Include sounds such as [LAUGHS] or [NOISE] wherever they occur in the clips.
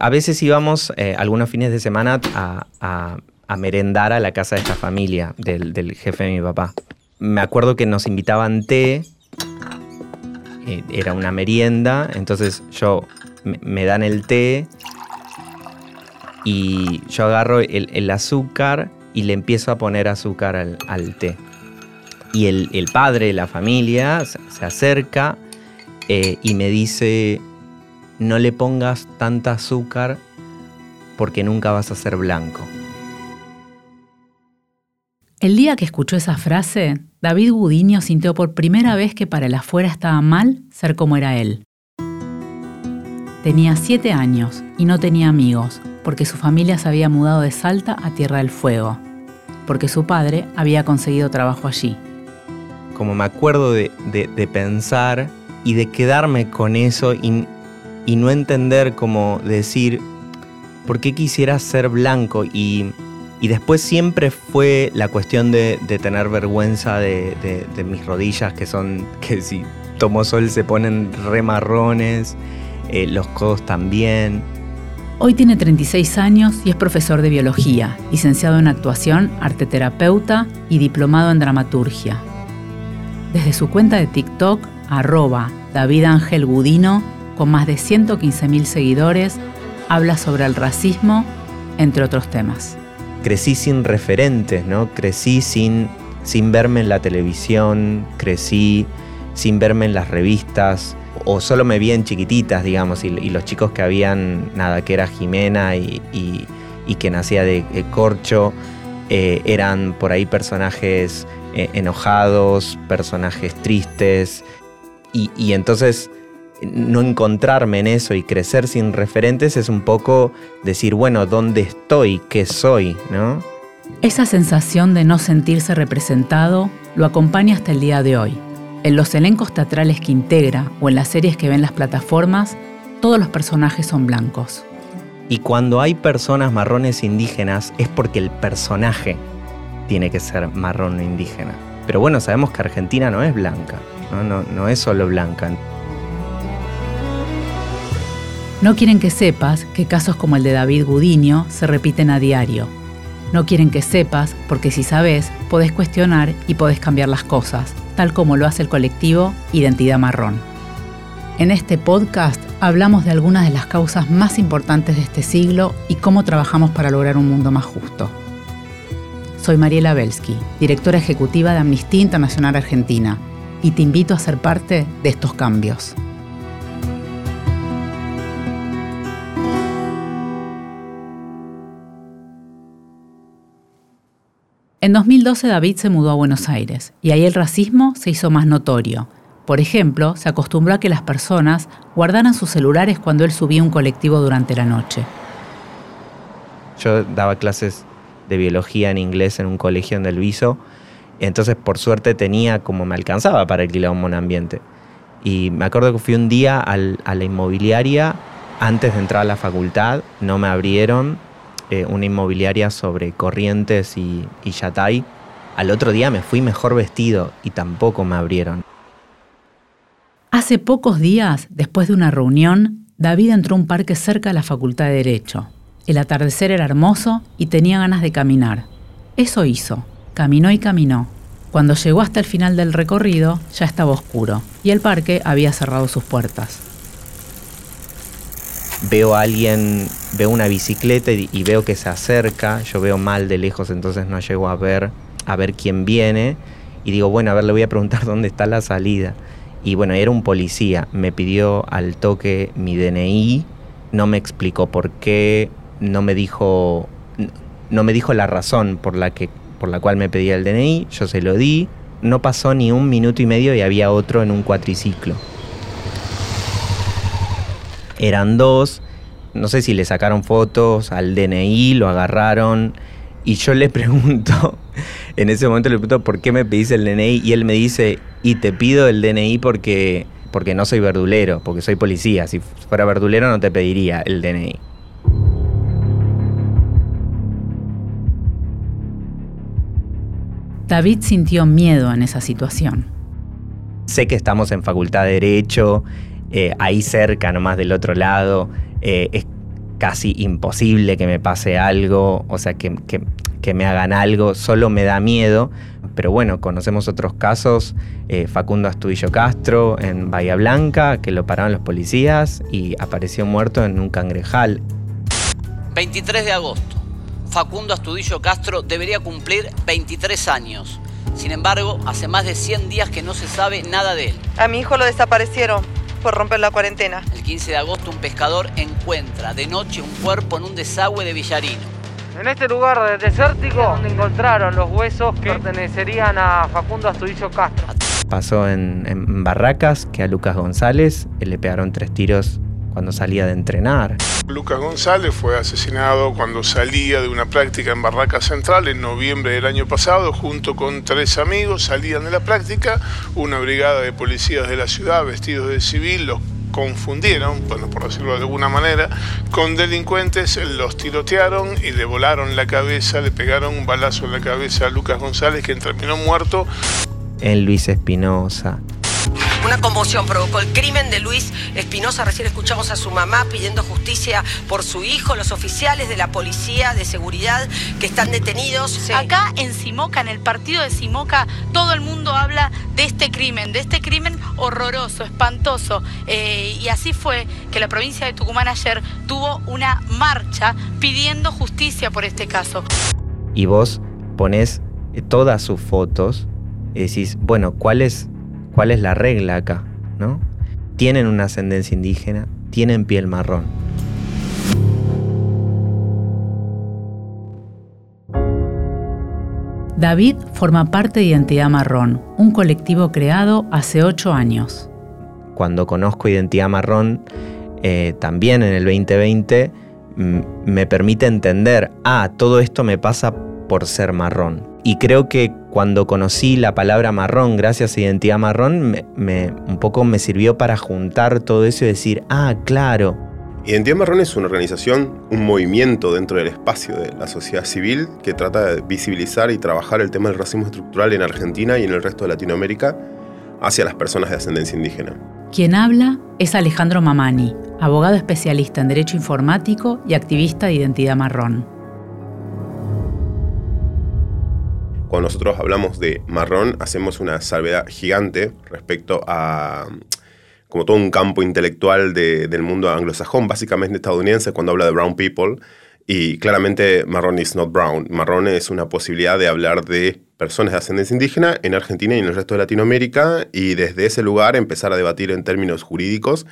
A veces íbamos eh, algunos fines de semana a, merendar a la casa de esta familia, del, jefe de mi papá. Me acuerdo que nos invitaban té, eh, era una merienda, entonces yo me, dan el té y yo agarro el, azúcar y le empiezo a poner azúcar al, té. Y el, padre de la familia se, acerca eh, y me dice, no le pongas tanta azúcar porque nunca vas a ser blanco. El día que escuchó esa frase, David Gudiño sintió por primera vez que para el afuera estaba mal ser como era él. Tenía siete años y no tenía amigos, porque su familia se había mudado de Salta a Tierra del Fuego, porque su padre había conseguido trabajo allí. Como me acuerdo de, pensar y de quedarme con eso y, y no entender cómo decir, ¿por qué quisiera ser blanco? Y, después siempre fue la cuestión de, tener vergüenza de, mis rodillas, que son, [LAUGHS] que si tomo sol se ponen re marrones, eh, los codos también. Hoy tiene 36 años y es profesor de biología, licenciado en actuación, arteterapeuta y diplomado en dramaturgia. Desde su cuenta de TikTok, arroba David Ángel Gudino, con más de 115.000 seguidores, habla sobre el racismo, entre otros temas. Crecí sin referentes, ¿no? Crecí sin, sin verme en la televisión, crecí sin verme en las revistas, o solo me vi en chiquititas, digamos, y, los chicos que habían, nada, que era Jimena y, que nacía de, corcho, eh, eran por ahí personajes eh, enojados, personajes tristes, y entonces no encontrarme en eso y crecer sin referentes es un poco decir, bueno, ¿dónde estoy? ¿Qué soy? ¿No? Esa sensación de no sentirse representado lo acompaña hasta el día de hoy. En los elencos teatrales que integra o en las series que ven las plataformas, todos los personajes son blancos. Y cuando hay personas marrones indígenas es porque el personaje tiene que ser marrón o indígena. Pero bueno, sabemos que Argentina no es blanca, no, no, no es solo blanca. No quieren que sepas que casos como el de David Gudiño se repiten a diario. No quieren que sepas porque si sabes, podés cuestionar y podés cambiar las cosas, tal como lo hace el colectivo Identidad Marrón. En este podcast hablamos de algunas de las causas más importantes de este siglo y cómo trabajamos para lograr un mundo más justo. Soy Mariela Belsky, directora ejecutiva de Amnistía Internacional Argentina, y te invito a ser parte de estos cambios. En 2012 David se mudó a Buenos Aires y ahí el racismo se hizo más notorio. Por ejemplo, se acostumbró a que las personas guardaran sus celulares cuando él subía un colectivo durante la noche. Yo daba clases de biología en inglés en un colegio en Del Viso, entonces por suerte tenía como me alcanzaba para alquilar un ambiente. Y me acuerdo que fui un día a la inmobiliaria antes de entrar a la facultad, no me abrieron, eh, una inmobiliaria sobre Corrientes y, y Yatay. Al otro día me fui mejor vestido y tampoco me abrieron. Hace pocos días, después de una reunión, David entró a un parque cerca de la Facultad de Derecho. El atardecer era hermoso y tenía ganas de caminar. Eso hizo. Caminó y caminó. Cuando llegó hasta el final del recorrido, ya estaba oscuro y el parque había cerrado sus puertas veo a alguien, veo una bicicleta y, veo que se acerca, yo veo mal de lejos, entonces no llego a ver, a ver quién viene. Y digo, bueno, a ver, le voy a preguntar [LAUGHS] dónde está la salida. Y bueno, era un policía, me pidió al toque mi DNI, no me explicó por qué, no me dijo, no me dijo la razón por la, que, por la cual me pedía el DNI, yo se lo di, no pasó ni un minuto y medio y había otro en un cuatriciclo eran dos. No sé si le sacaron fotos al DNI, lo agarraron. Y yo le [LAUGHS] pregunto, en ese momento le pregunto, ¿por qué me pedís el DNI? Y él me dice, y te pido el DNI porque, porque no soy verdulero, porque soy policía. Si fuera verdulero no te pediría el DNI. David sintió miedo en esa situación. Sé que estamos en facultad de Derecho, eh, ahí cerca, nomás del otro lado. Eh, casi imposible que me pase algo, o sea, que, me hagan algo, solo me da miedo. Pero bueno, conocemos otros casos, eh, Facundo Astudillo Castro en Bahía Blanca, que lo pararon los policías y apareció muerto en un cangrejal. 23 de agosto. Facundo Astudillo Castro debería cumplir 23 años. Sin embargo, hace más de 100 días que no se sabe nada de él. A mi hijo lo desaparecieron por romper la cuarentena. El 15 de agosto un pescador encuentra de noche un cuerpo en un desagüe de Villarino. En este lugar desértico donde encontraron los huesos que pertenecerían a Facundo Astudillo Castro. Pasó en, en Barracas que a Lucas González le pegaron tres tiros cuando salía de entrenar. Lucas González fue asesinado cuando salía de una práctica en Barraca Central en noviembre del año pasado, junto con tres amigos, salían de la práctica, una brigada de policías de la ciudad vestidos de civil los confundieron, bueno, por decirlo de alguna manera, con delincuentes, los tirotearon y le volaron la cabeza, le pegaron un balazo en la cabeza a Lucas González, quien terminó muerto. En Luis Espinosa, una conmoción provocó el crimen de Luis Espinosa. Recién escuchamos a su mamá pidiendo justicia por su hijo, los oficiales de la policía de seguridad que están detenidos. Acá en Simoca, en el partido de Simoca, todo el mundo habla de este crimen, de este crimen horroroso, espantoso. Eh, y así fue que la provincia de Tucumán ayer tuvo una marcha pidiendo justicia por este caso. Y vos ponés todas sus fotos y decís, bueno, ¿cuál es ¿Cuál es la regla acá? ¿no? Tienen una ascendencia indígena, tienen piel marrón. David forma parte de Identidad Marrón, un colectivo creado hace ocho años. Cuando conozco Identidad Marrón, eh, también en el 2020, me permite entender, ah, todo esto me pasa por ser marrón. Y creo que cuando conocí la palabra marrón, gracias a Identidad Marrón, me, un poco me sirvió para juntar todo eso y decir, ah, claro. Identidad Marrón es una organización, un movimiento dentro del espacio de la sociedad civil que trata de visibilizar y trabajar el tema del racismo estructural en Argentina y en el resto de Latinoamérica hacia las personas de ascendencia indígena. Quien habla es Alejandro Mamani, abogado especialista en Derecho Informático y activista de Identidad Marrón. Cuando nosotros hablamos de marrón, hacemos una salvedad gigante respecto a como todo un campo intelectual del mundo anglosajón, básicamente estadounidense, cuando habla de brown people. Y claramente marrón is not brown. Marrón es una posibilidad de hablar de personas de ascendencia indígena en Argentina y en el resto de Latinoamérica y desde ese lugar empezar a debatir en términos jurídicos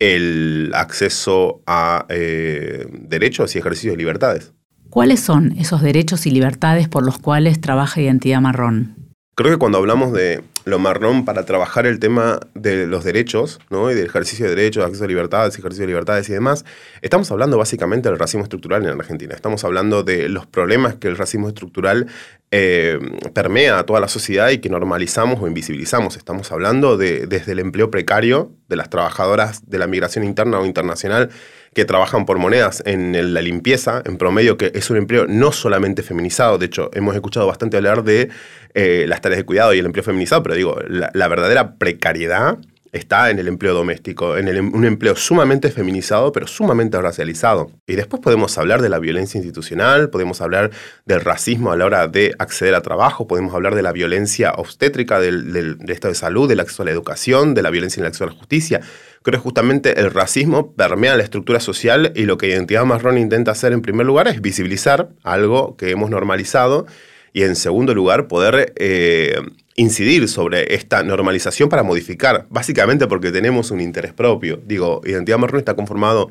el acceso a eh, derechos y ejercicios de libertades. ¿Cuáles son esos derechos y libertades por los cuales trabaja Identidad Marrón? Creo que cuando hablamos de lo marrón para trabajar el tema de los derechos, ¿no? Y del ejercicio de derechos, acceso a libertades, ejercicio de libertades y demás, estamos hablando básicamente del racismo estructural en Argentina. Estamos hablando de los problemas que el racismo estructural eh, permea a toda la sociedad y que normalizamos o invisibilizamos. Estamos hablando de, desde el empleo precario de las trabajadoras de la migración interna o internacional que trabajan por monedas en la limpieza, en promedio, que es un empleo no solamente feminizado, de hecho, hemos escuchado bastante hablar de eh, las tareas de cuidado y el empleo feminizado, pero digo, la, verdadera precariedad está en el empleo doméstico, en un empleo sumamente feminizado, pero sumamente racializado. Y después podemos hablar de la violencia institucional, podemos hablar del racismo a la hora de acceder a trabajo, podemos hablar de la violencia obstétrica, del, del estado de salud, del acceso a la educación, de la violencia en el acceso a la justicia. Creo que justamente el racismo permea la estructura social y lo que Identidad Marrón intenta hacer en primer lugar es visibilizar algo que hemos normalizado y en segundo lugar poder eh, incidir sobre esta normalización para modificar, básicamente porque tenemos un interés propio. Digo, Identidad Marrón está conformado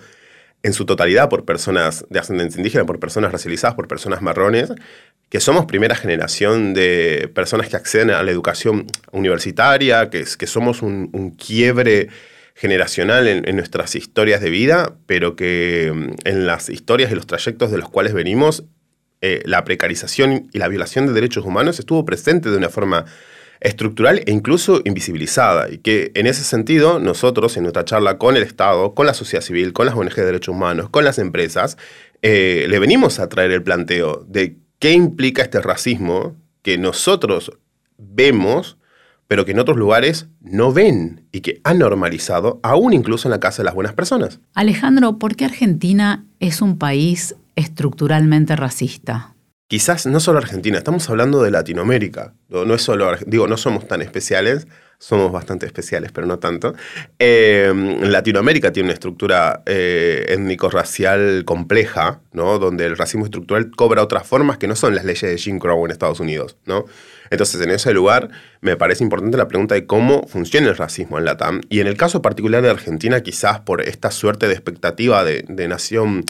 en su totalidad por personas de ascendencia indígena, por personas racializadas, por personas marrones, que somos primera generación de personas que acceden a la educación universitaria, que, somos un, un quiebre generacional en, nuestras historias de vida, pero que mm, en las historias y los trayectos de los cuales venimos, eh, la precarización y la violación de derechos humanos estuvo presente de una forma estructural e incluso invisibilizada. Y que en ese sentido, nosotros en nuestra charla con el Estado, con la sociedad civil, con las ONG de derechos humanos, con las empresas, eh, le venimos a traer el planteo de qué implica este racismo que nosotros vemos pero que en otros lugares no ven y que han normalizado, aún incluso en la casa de las buenas personas. Alejandro, ¿por qué Argentina es un país estructuralmente racista? Quizás no solo Argentina, estamos hablando de Latinoamérica. No, no es solo, digo, no somos tan especiales, somos bastante especiales, pero no tanto. Eh, Latinoamérica tiene una estructura eh, étnico-racial compleja, ¿no? Donde el racismo estructural cobra otras formas que no son las leyes de Jim Crow en Estados Unidos, ¿no? Entonces, en ese lugar, me parece importante la pregunta de cómo funciona el racismo en la TAM. Y en el caso particular de Argentina, quizás por esta suerte de expectativa de nación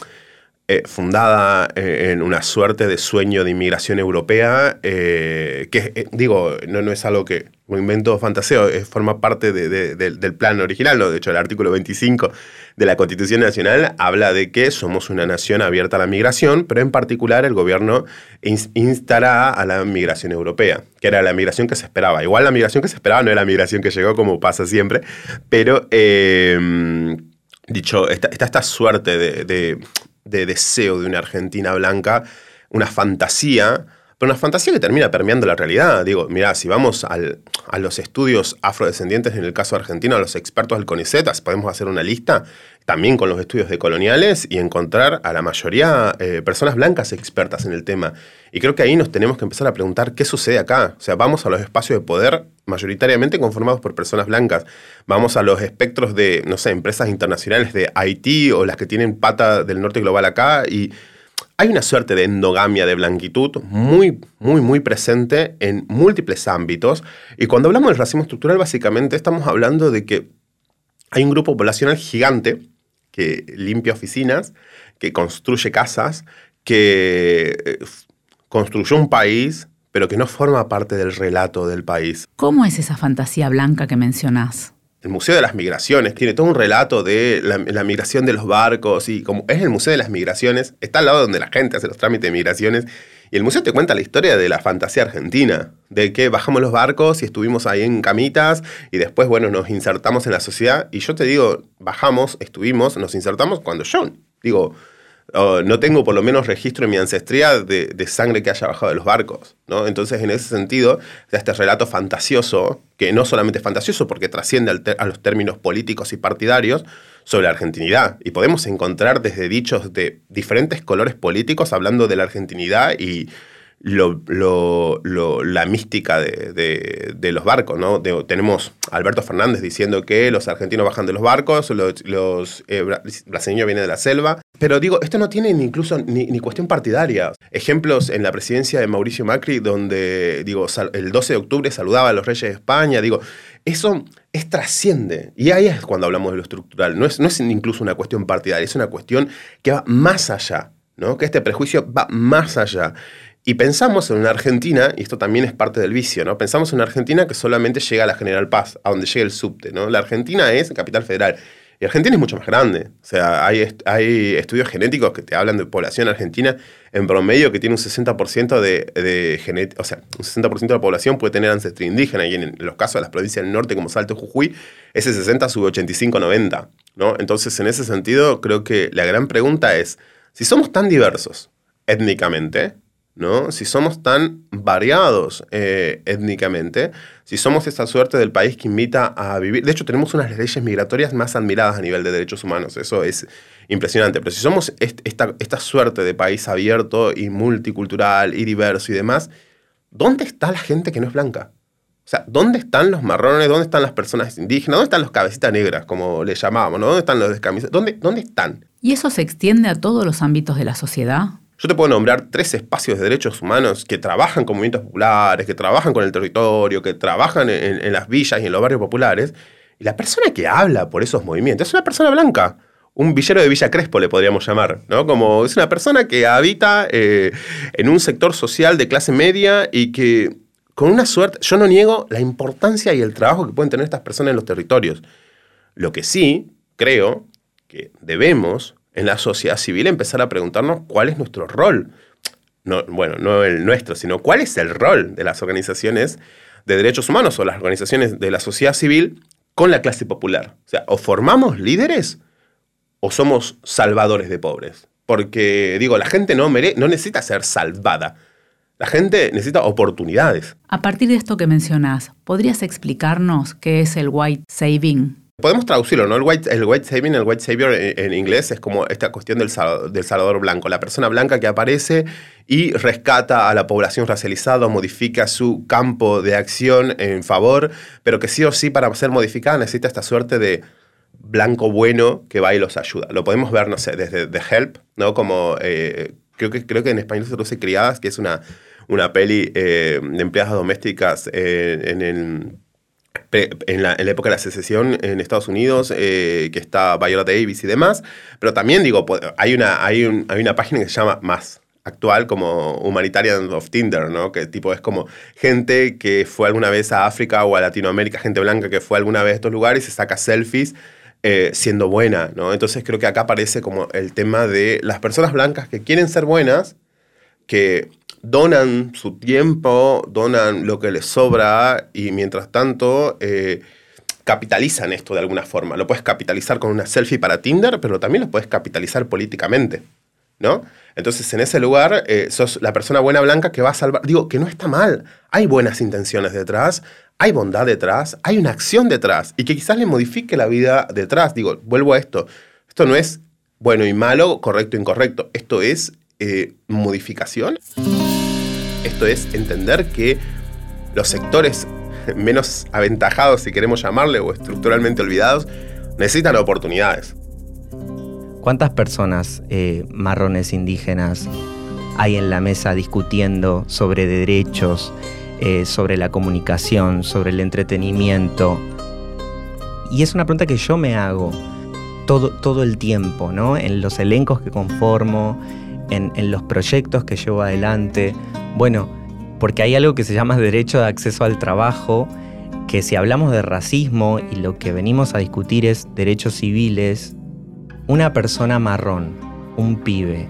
eh, fundada eh, en una suerte de sueño de inmigración europea, eh, que digo, no, no, es algo que me invento fantaseo, forma parte del plan original, ¿no? de hecho el artículo 25 de la Constitución Nacional habla de que somos una nación abierta a la migración, pero en particular el gobierno instará a la migración europea, que era la migración que se esperaba. Igual la migración que se esperaba no era la migración que llegó como pasa siempre, pero dicho, está, esta suerte de de deseo de una Argentina blanca, una fantasía, pero una fantasía que termina permeando la realidad. Digo, mira, si vamos a los estudios afrodescendientes, en el caso argentino, a los expertos del CONICET, podemos hacer una lista también con los estudios de coloniales y encontrar a la mayoría eh, personas blancas expertas en el tema. Y creo que ahí nos tenemos que empezar a preguntar qué sucede acá. O sea, vamos a los espacios de poder mayoritariamente conformados por personas blancas. Vamos a los espectros de, no sé, empresas internacionales de Haití o las que tienen pata del norte global acá y hay una suerte de endogamia de blanquitud muy, muy, muy presente en múltiples ámbitos. Y cuando hablamos del racismo estructural, básicamente estamos hablando de que hay un grupo poblacional gigante que limpia oficinas, que construye casas, que eh, construyó un país, pero que no forma parte del relato del país. ¿Cómo es esa fantasía blanca que mencionás? El Museo de las Migraciones tiene todo un relato de la, migración de los barcos y como es el Museo de las Migraciones, está al lado donde la gente hace los trámites de migraciones y el museo te cuenta la historia de la fantasía argentina, de que bajamos los barcos y estuvimos ahí en camitas y después, bueno, nos insertamos en la sociedad y yo te digo, bajamos, estuvimos, nos insertamos cuando yo, digo, no tengo por lo menos registro en mi ancestría de, sangre que haya bajado de los barcos. ¿no? Entonces, en ese sentido, este relato fantasioso, que no solamente es fantasioso porque trasciende a los términos políticos y partidarios, sobre la argentinidad. Y podemos encontrar desde dichos de diferentes colores políticos hablando de la argentinidad y la mística de, los barcos, ¿no? tenemos Alberto Fernández diciendo que los argentinos bajan de los barcos, los, los eh, brasileños vienen de la selva. Pero digo, esto no tiene ni incluso ni, cuestión partidaria. Ejemplos en la presidencia de Mauricio Macri, donde, digo, el 12 de octubre saludaba a los reyes de España, digo, eso es trasciende. Y ahí es cuando hablamos de lo estructural. No es, no es incluso una cuestión partidaria, es una cuestión que va más allá, ¿no? Que este prejuicio va más allá. Y pensamos en una Argentina, y esto también es parte del vicio, ¿no? Pensamos en una Argentina que solamente llega a la General Paz, a donde llega el subte, ¿no? La Argentina es capital federal. Y Argentina es mucho más grande. O sea, hay, estudios genéticos que te hablan de población argentina en promedio que tiene un 60% de, de o sea, un 60% de la población puede tener ancestría indígena. Y en, los casos de las provincias del norte como Salto Jujuy, ese 60 sube 85-90. ¿no? Entonces, en ese sentido, creo que la gran pregunta es, si somos tan diversos étnicamente, ¿no? Si somos tan variados eh, étnicamente, si somos esta suerte del país que invita a vivir, de hecho tenemos unas leyes migratorias más admiradas a nivel de derechos humanos, eso es impresionante, pero si somos esta, esta suerte de país abierto y multicultural y diverso y demás, ¿dónde está la gente que no es blanca? O sea, ¿dónde están los marrones? ¿Dónde están las personas indígenas? ¿Dónde están los cabecitas negras, como le llamábamos? ¿Dónde están los descamisados? ¿Dónde, ¿Dónde están? ¿Y eso se extiende a todos los ámbitos de la sociedad? Yo te puedo nombrar tres espacios de derechos humanos que trabajan con movimientos populares, que trabajan con el territorio, que trabajan en, las villas y en los barrios populares. Y la persona que habla por esos movimientos es una persona blanca. Un villero de Villa Crespo le podríamos llamar, ¿no? Como es una persona que habita eh, en un sector social de clase media y que con una suerte, yo no niego la importancia y el trabajo que pueden tener estas personas en los territorios. Lo que sí creo que debemos en la sociedad civil empezar a preguntarnos cuál es nuestro rol. No, bueno, no el nuestro, sino cuál es el rol de las organizaciones de derechos humanos o las organizaciones de la sociedad civil con la clase popular. O sea, o formamos líderes o somos salvadores de pobres. Porque, digo, la gente no, no necesita ser salvada. La gente necesita oportunidades. A partir de esto que mencionás, ¿podrías explicarnos qué es el white saving? Podemos traducirlo, ¿no? El white, el white saving, el white savior en, inglés es como esta cuestión del, del salvador blanco, la persona blanca que aparece y rescata a la población racializada, modifica su campo de acción en favor, pero que sí o sí para ser modificada necesita esta suerte de blanco bueno que va y los ayuda. Lo podemos ver, no sé, desde The Help, ¿no? Como, eh, creo, que, creo que en español se traduce Criadas, que es una, una peli eh, de empleadas domésticas eh, en el en la, en la época de la secesión en Estados Unidos, eh, que está Viola Davis y demás, pero también digo, hay una, hay, un- hay una página que se llama Más actual como Humanitarian of Tinder, ¿no? Que tipo es como gente que fue alguna vez a África o a Latinoamérica, gente blanca que fue alguna vez a estos lugares y se saca selfies eh, siendo buena, ¿no? Entonces creo que acá aparece como el tema de las personas blancas que quieren ser buenas, que donan su tiempo, donan lo que les sobra y mientras tanto eh, capitalizan esto de alguna forma. Lo puedes capitalizar con una selfie para Tinder, pero también lo puedes capitalizar políticamente, ¿no? Entonces en ese lugar eh, sos la persona buena blanca que va a salvar. Digo, que no está mal. Hay buenas intenciones detrás, hay bondad detrás, hay una acción detrás y que quizás le modifique la vida detrás. Digo, vuelvo a esto. Esto no es bueno y malo, correcto e incorrecto. Esto es eh, modificación. Es entender que los sectores [LAUGHS] menos aventajados, si queremos llamarle, o estructuralmente olvidados, necesitan oportunidades. ¿Cuántas personas eh, marrones indígenas hay en la mesa discutiendo sobre derechos, eh, sobre la comunicación, sobre el entretenimiento? Y es una pregunta que yo me hago todo, todo el tiempo, ¿no? En los elencos que conformo, en, en los proyectos que llevo adelante. Bueno, porque hay algo que se llama derecho de acceso al trabajo, que si hablamos de racismo y lo que venimos a discutir es derechos civiles, una persona marrón, un pibe,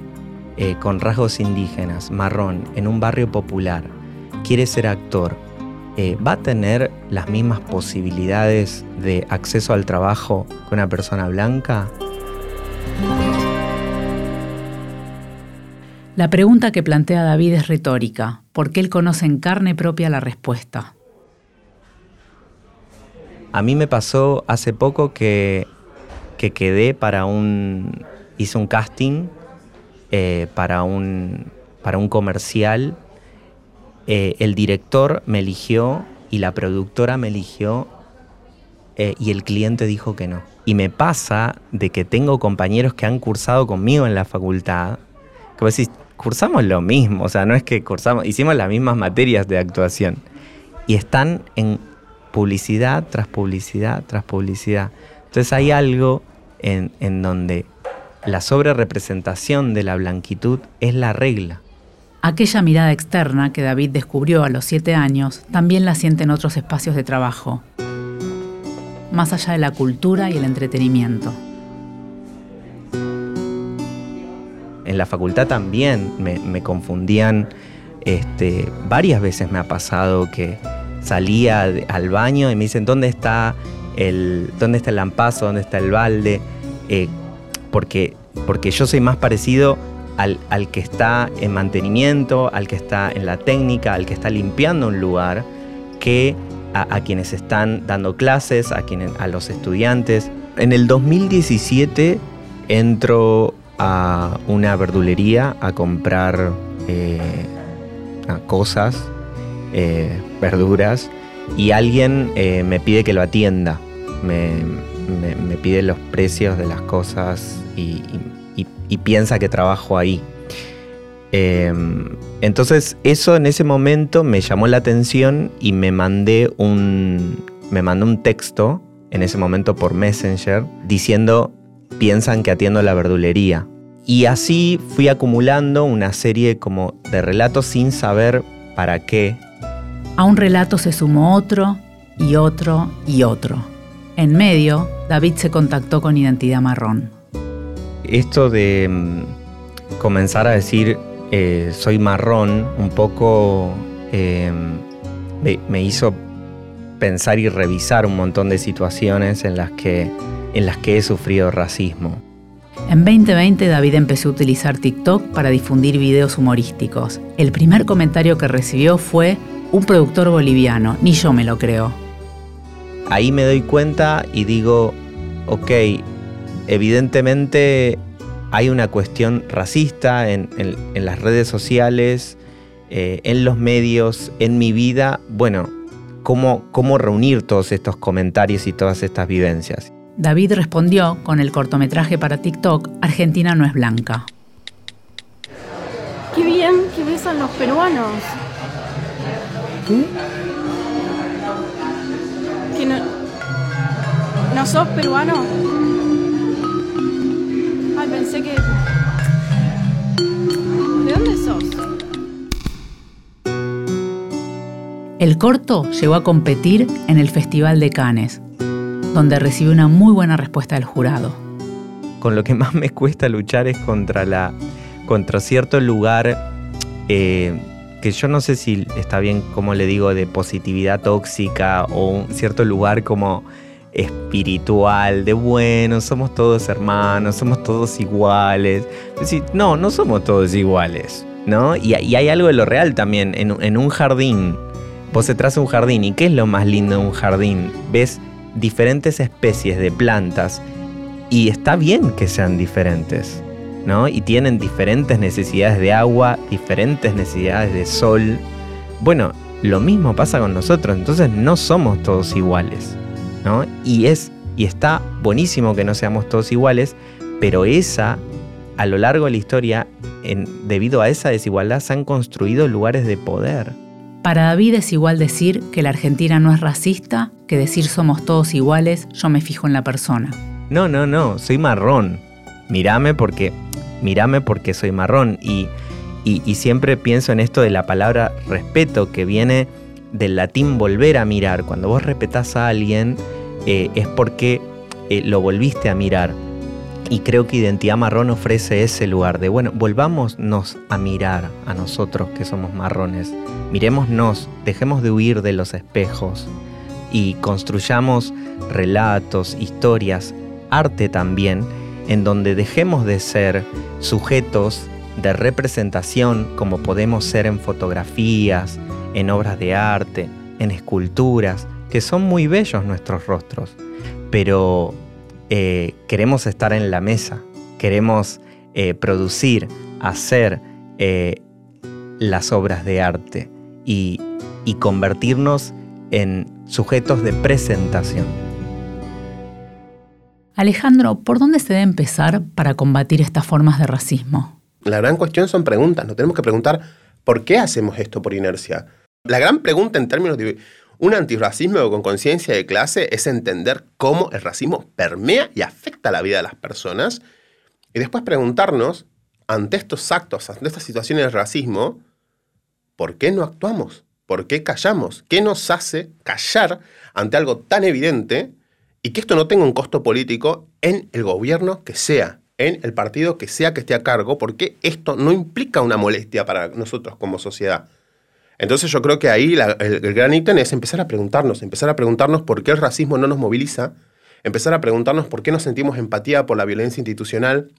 eh, con rasgos indígenas, marrón, en un barrio popular, quiere ser actor, eh, ¿va a tener las mismas posibilidades de acceso al trabajo que una persona blanca? La pregunta que plantea David es retórica, porque él conoce en carne propia la respuesta. A mí me pasó hace poco que, que quedé para un. hice un casting eh, para, un, para un comercial. Eh, el director me eligió y la productora me eligió eh, y el cliente dijo que no. Y me pasa de que tengo compañeros que han cursado conmigo en la facultad, que vos decís, cursamos lo mismo, o sea, no es que cursamos, hicimos las mismas materias de actuación. Y están en publicidad tras publicidad tras publicidad. Entonces hay algo en, en donde la sobrerepresentación de la blanquitud es la regla. Aquella mirada externa que David descubrió a los siete años también la siente en otros espacios de trabajo, más allá de la cultura y el entretenimiento. En la facultad también me, confundían, este, varias veces me ha pasado que salía al baño y me dicen, ¿dónde está el, dónde está el lampazo? ¿Dónde está el balde? Eh, porque, porque yo soy más parecido al, al que está en mantenimiento, al que está en la técnica, al que está limpiando un lugar, que a, a quienes están dando clases, a, quienes, a los estudiantes. En el 2017 entro a una verdulería a comprar eh, cosas, eh, verduras, y alguien eh, me pide que lo atienda. Me, me- pide los precios de las cosas y, y- piensa que trabajo ahí. Eh, entonces eso en ese momento me llamó la atención y me mandé un, me mandé un texto en ese momento por Messenger diciendo piensan que atiendo la verdulería. Y así fui acumulando una serie como de relatos sin saber para qué. A un relato se sumó otro y otro y otro. En medio, David se contactó con Identidad Marrón. Esto de mm, comenzar a decir eh, soy marrón un poco eh, me, me hizo pensar y revisar un montón de situaciones en las que, en las que he sufrido racismo. En 2020 David empezó a utilizar TikTok para difundir videos humorísticos. El primer comentario que recibió fue un productor boliviano, ni yo me lo creo. Ahí me doy cuenta y digo, ok, evidentemente hay una cuestión racista en, las redes sociales, eh, en los medios, en mi vida. Bueno, ¿cómo, ¿cómo reunir todos estos comentarios y todas estas vivencias? David respondió con el cortometraje para TikTok Argentina no es blanca. Qué bien que besan los peruanos. ¿Que no, no sos peruano? Ay, pensé que... ¿De dónde sos? El corto llegó a competir en el Festival de Cannes, donde recibió una muy buena respuesta del jurado. Con lo que más me cuesta luchar es contra la contra cierto lugar eh, que yo no sé si está bien como le digo de positividad tóxica o un cierto lugar como espiritual de bueno, somos todos hermanos, somos todos iguales. decir, no, no somos todos iguales, ¿no? Y, hay algo de lo real también en, un jardín. Vos se traza un jardín y ¿qué es lo más lindo de un jardín? Ves diferentes especies de plantas y está bien que sean diferentes, ¿no? Y tienen diferentes necesidades de agua, diferentes necesidades de sol. Bueno, lo mismo pasa con nosotros, entonces no somos todos iguales, ¿no? Y es y está buenísimo que no seamos todos iguales, pero esa a lo largo de la historia, en, debido a esa desigualdad, se han construido lugares de poder. Para David es igual decir que la Argentina no es racista que decir somos todos iguales, yo me fijo en la persona. No, no, no, soy marrón. Mírame porque, mírame porque soy marrón. Y, y, siempre pienso en esto de la palabra respeto que viene del latín volver a mirar. Cuando vos respetás a alguien eh, es porque eh, lo volviste a mirar. Y creo que Identidad Marrón ofrece ese lugar de, bueno, volvámonos a mirar a nosotros que somos marrones. Miremosnos, dejemos de huir de los espejos y construyamos relatos, historias, arte también, en donde dejemos de ser sujetos de representación como podemos ser en fotografías, en obras de arte, en esculturas, que son muy bellos nuestros rostros, pero eh, queremos estar en la mesa, queremos eh, producir, hacer eh, las obras de arte y, y convertirnos en sujetos de presentación. Alejandro, ¿por dónde se debe empezar para combatir estas formas de racismo? La gran cuestión son preguntas. Nos tenemos que preguntar por qué hacemos esto por inercia. La gran pregunta en términos de un antirracismo con conciencia de clase es entender cómo el racismo permea y afecta la vida de las personas y después preguntarnos, ante estos actos, ante estas situaciones de racismo, ¿por qué no actuamos? ¿Por qué callamos? ¿Qué nos hace callar ante algo tan evidente y que esto no tenga un costo político en el gobierno que sea, en el partido que sea que esté a cargo, porque esto no implica una molestia para nosotros como sociedad? Entonces yo creo que ahí el, gran ítem es empezar a preguntarnos, empezar a preguntarnos por qué el racismo no nos moviliza, empezar a preguntarnos por qué nos sentimos empatía por la violencia institucional,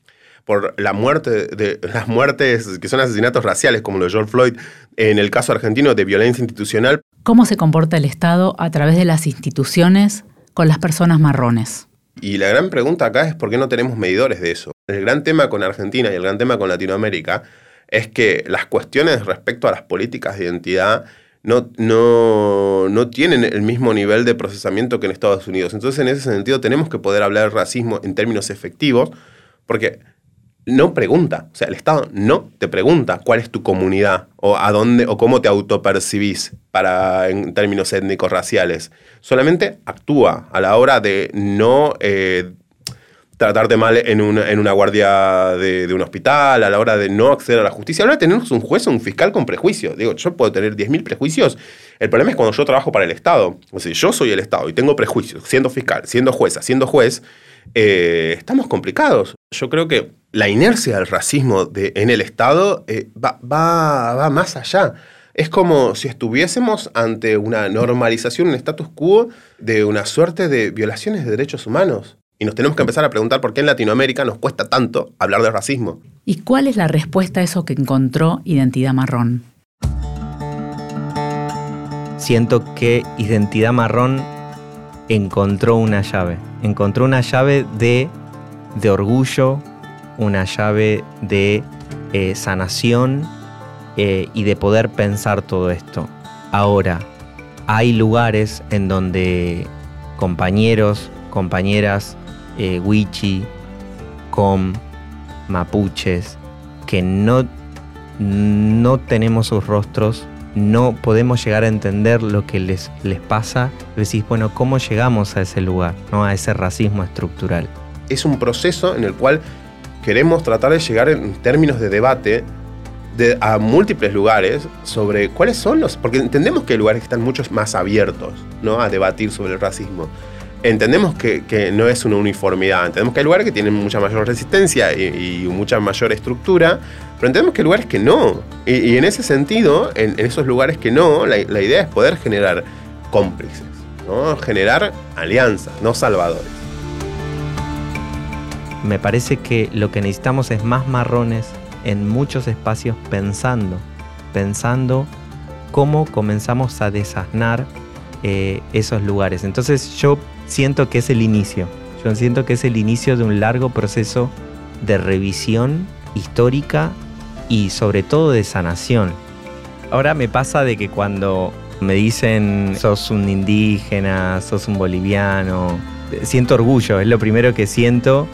por la muerte de [LAUGHS] las muertes que son asesinatos raciales, como lo de George Floyd, en el caso argentino de violencia institucional. ¿Cómo se comporta el Estado a través de las instituciones con las personas marrones? Y la gran pregunta acá es por qué no tenemos medidores de eso. El gran tema con Argentina y el gran tema con Latinoamérica es que las cuestiones respecto a las políticas de identidad no, no, no, tienen el mismo nivel de procesamiento que en Estados Unidos. Entonces, en ese sentido, tenemos que poder hablar de racismo en términos efectivos, porque no pregunta, o sea, el Estado no te pregunta cuál es tu comunidad o a dónde o cómo te autopercibís para, en términos étnicos raciales. Solamente actúa a la hora de no eh, tratarte mal en una, en una guardia de, un hospital, a la hora de no acceder a la justicia. Ahora tenemos un juez o un fiscal con prejuicios. Digo, yo puedo tener 10.000 prejuicios. El problema es cuando yo trabajo para el Estado. O sea, yo soy el Estado y tengo prejuicios, siendo fiscal, siendo jueza, siendo juez, eh, estamos complicados. Yo creo que la inercia del racismo de, en el Estado eh, va, va, va más allá. Es como si estuviésemos ante una normalización, un status quo de una suerte de violaciones de derechos humanos Y nos tenemos que empezar a preguntar por qué en Latinoamérica nos cuesta tanto hablar de racismo. ¿Y cuál es la respuesta a eso que encontró Identidad Marrón? Siento que Identidad Marrón encontró una llave. Encontró una llave de, de orgullo, una llave de eh, sanación eh, y de poder pensar todo esto. Ahora, hay lugares en donde compañeros, compañeras, eh, wichi, com, mapuches, que no, no tenemos sus rostros, no podemos llegar a entender lo que les, les pasa, decís, bueno, ¿cómo llegamos a ese lugar, ¿no? a ese racismo estructural? Es un proceso en el cual queremos tratar de llegar en términos de debate de, a múltiples lugares sobre cuáles son los... Porque entendemos que hay lugares que están mucho más abiertos ¿no? a debatir sobre el racismo. Entendemos que, que no es una uniformidad, entendemos que hay lugares que tienen mucha mayor resistencia y, y mucha mayor estructura, pero entendemos que hay lugares que no. Y, y en ese sentido, en, en, esos lugares que no, la, la idea es poder generar cómplices, ¿no? generar alianzas, no salvadores me parece que lo que necesitamos es más marrones en muchos espacios pensando, pensando cómo comenzamos a desasnar eh, esos lugares. Entonces yo siento que es el inicio, yo siento que es el inicio de un largo proceso de revisión histórica y sobre todo de sanación. Ahora me pasa de que cuando me dicen sos un indígena, sos un boliviano, siento orgullo, es lo primero que siento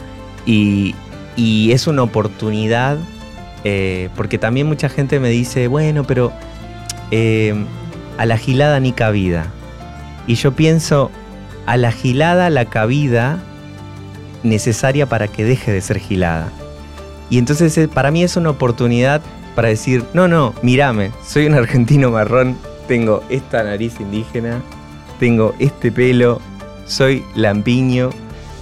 y, es una oportunidad, eh, porque también mucha gente me dice, bueno, pero eh, a la gilada ni cabida. Y yo pienso, a la gilada la cabida necesaria para que deje de ser gilada. Y entonces eh, para mí es una oportunidad para decir, no, no, mírame, soy un argentino marrón, tengo esta nariz indígena, tengo este pelo, soy lampiño,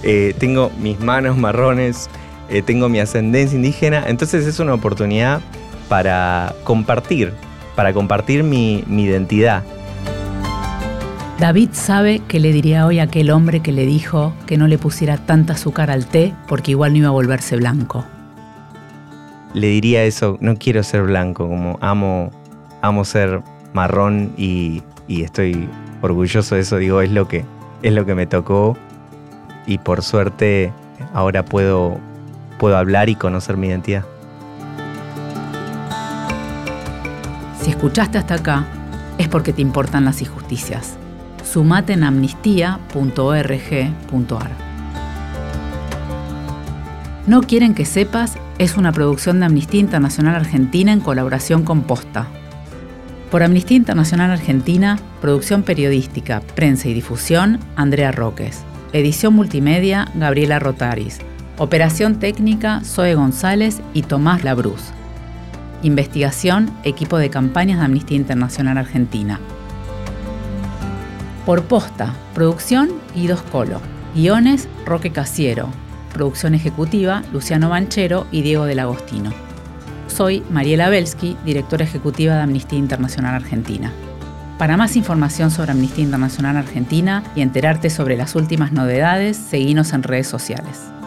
eh, tengo mis manos [LAUGHS] marrones, eh, tengo mi ascendencia indígena, entonces es una oportunidad para compartir, para compartir mi, mi identidad. David sabe que le diría hoy a aquel hombre que le dijo que no le pusiera tanta azúcar al té porque igual no iba a volverse blanco. Le diría eso, no quiero ser blanco, como amo, amo ser marrón y, y estoy orgulloso de eso, digo, es lo que, es lo que me tocó y por suerte ahora puedo, puedo hablar y conocer mi identidad. Si escuchaste hasta acá, es porque te importan las injusticias. Sumate en amnistía.org.ar. No quieren que sepas es una producción de Amnistía Internacional Argentina en colaboración con Posta. Por Amnistía Internacional Argentina, producción periodística, prensa y difusión, Andrea Roques. Edición multimedia, Gabriela Rotaris. Operación técnica, Zoe González y Tomás Labruz. Investigación, equipo de campañas de Amnistía Internacional Argentina. Por posta, producción, Guidos Colo. Guiones, Roque Casiero. Producción ejecutiva, Luciano Banchero y Diego del Agostino. Soy Mariela Belsky, directora ejecutiva de Amnistía Internacional Argentina. Para más información sobre Amnistía Internacional Argentina y enterarte sobre las últimas novedades, seguinos en redes sociales.